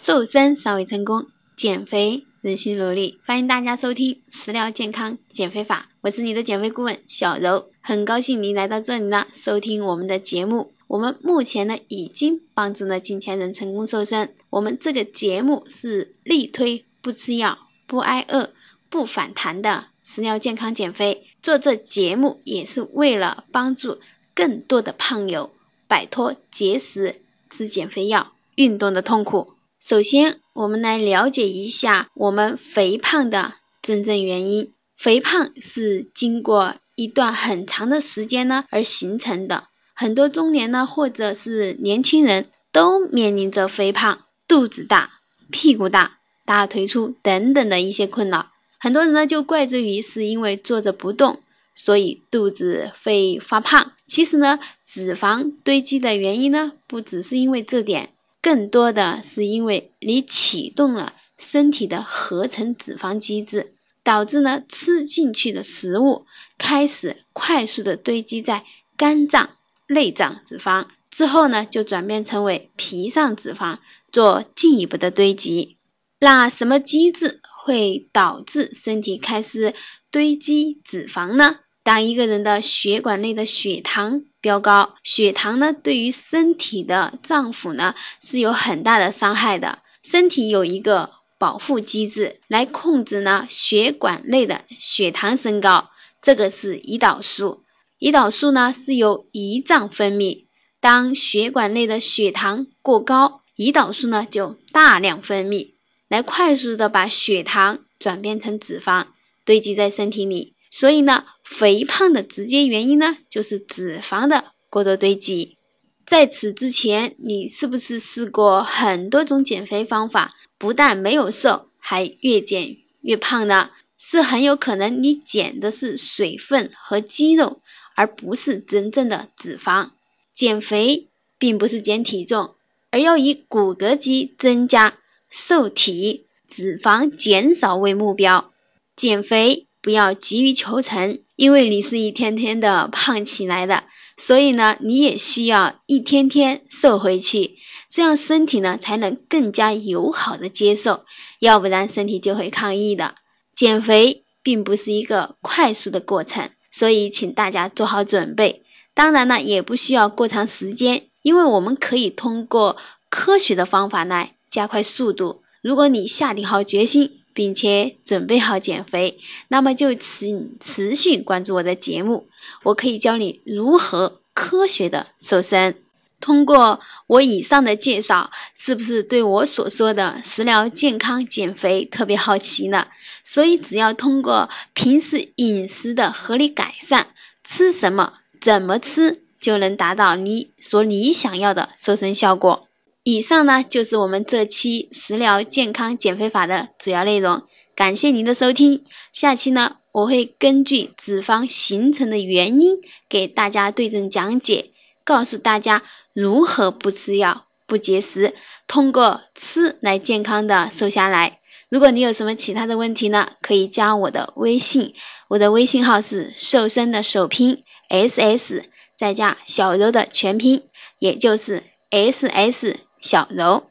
瘦身尚未成功，减肥仍需努力。欢迎大家收听食疗健康减肥法，我是你的减肥顾问小柔，很高兴您来到这里呢，收听我们的节目。我们目前呢已经帮助了近千人成功瘦身。我们这个节目是力推不吃药、不挨饿、不反弹的食疗健康减肥。做这节目也是为了帮助更多的胖友摆脱节食、吃减肥药、运动的痛苦。首先，我们来了解一下我们肥胖的真正原因。肥胖是经过一段很长的时间呢而形成的。很多中年呢，或者是年轻人都面临着肥胖、肚子大、屁股大、大腿粗等等的一些困扰。很多人呢就怪罪于是因为坐着不动，所以肚子会发胖。其实呢，脂肪堆积的原因呢，不只是因为这点。更多的是因为你启动了身体的合成脂肪机制，导致呢吃进去的食物开始快速的堆积在肝脏、内脏脂肪，之后呢就转变成为皮上脂肪，做进一步的堆积。那什么机制会导致身体开始堆积脂肪呢？当一个人的血管内的血糖飙高，血糖呢对于身体的脏腑呢是有很大的伤害的。身体有一个保护机制来控制呢血管内的血糖升高，这个是胰岛素。胰岛素呢是由胰脏分泌，当血管内的血糖过高，胰岛素呢就大量分泌，来快速的把血糖转变成脂肪，堆积在身体里。所以呢，肥胖的直接原因呢，就是脂肪的过多堆积。在此之前，你是不是试过很多种减肥方法，不但没有瘦，还越减越胖呢？是很有可能你减的是水分和肌肉，而不是真正的脂肪。减肥并不是减体重，而要以骨骼肌增加、瘦体、脂肪减少为目标。减肥。不要急于求成，因为你是一天天的胖起来的，所以呢，你也需要一天天瘦回去，这样身体呢才能更加友好的接受，要不然身体就会抗议的。减肥并不是一个快速的过程，所以请大家做好准备。当然呢，也不需要过长时间，因为我们可以通过科学的方法来加快速度。如果你下定好决心。并且准备好减肥，那么就持持续关注我的节目，我可以教你如何科学的瘦身。通过我以上的介绍，是不是对我所说的食疗健康减肥特别好奇呢？所以只要通过平时饮食的合理改善，吃什么怎么吃，就能达到你所你想要的瘦身效果。以上呢就是我们这期食疗健康减肥法的主要内容，感谢您的收听。下期呢，我会根据脂肪形成的原因给大家对症讲解，告诉大家如何不吃药、不节食，通过吃来健康的瘦下来。如果你有什么其他的问题呢，可以加我的微信，我的微信号是瘦身的首拼 S S 再加小柔的全拼，也就是 S S。小柔。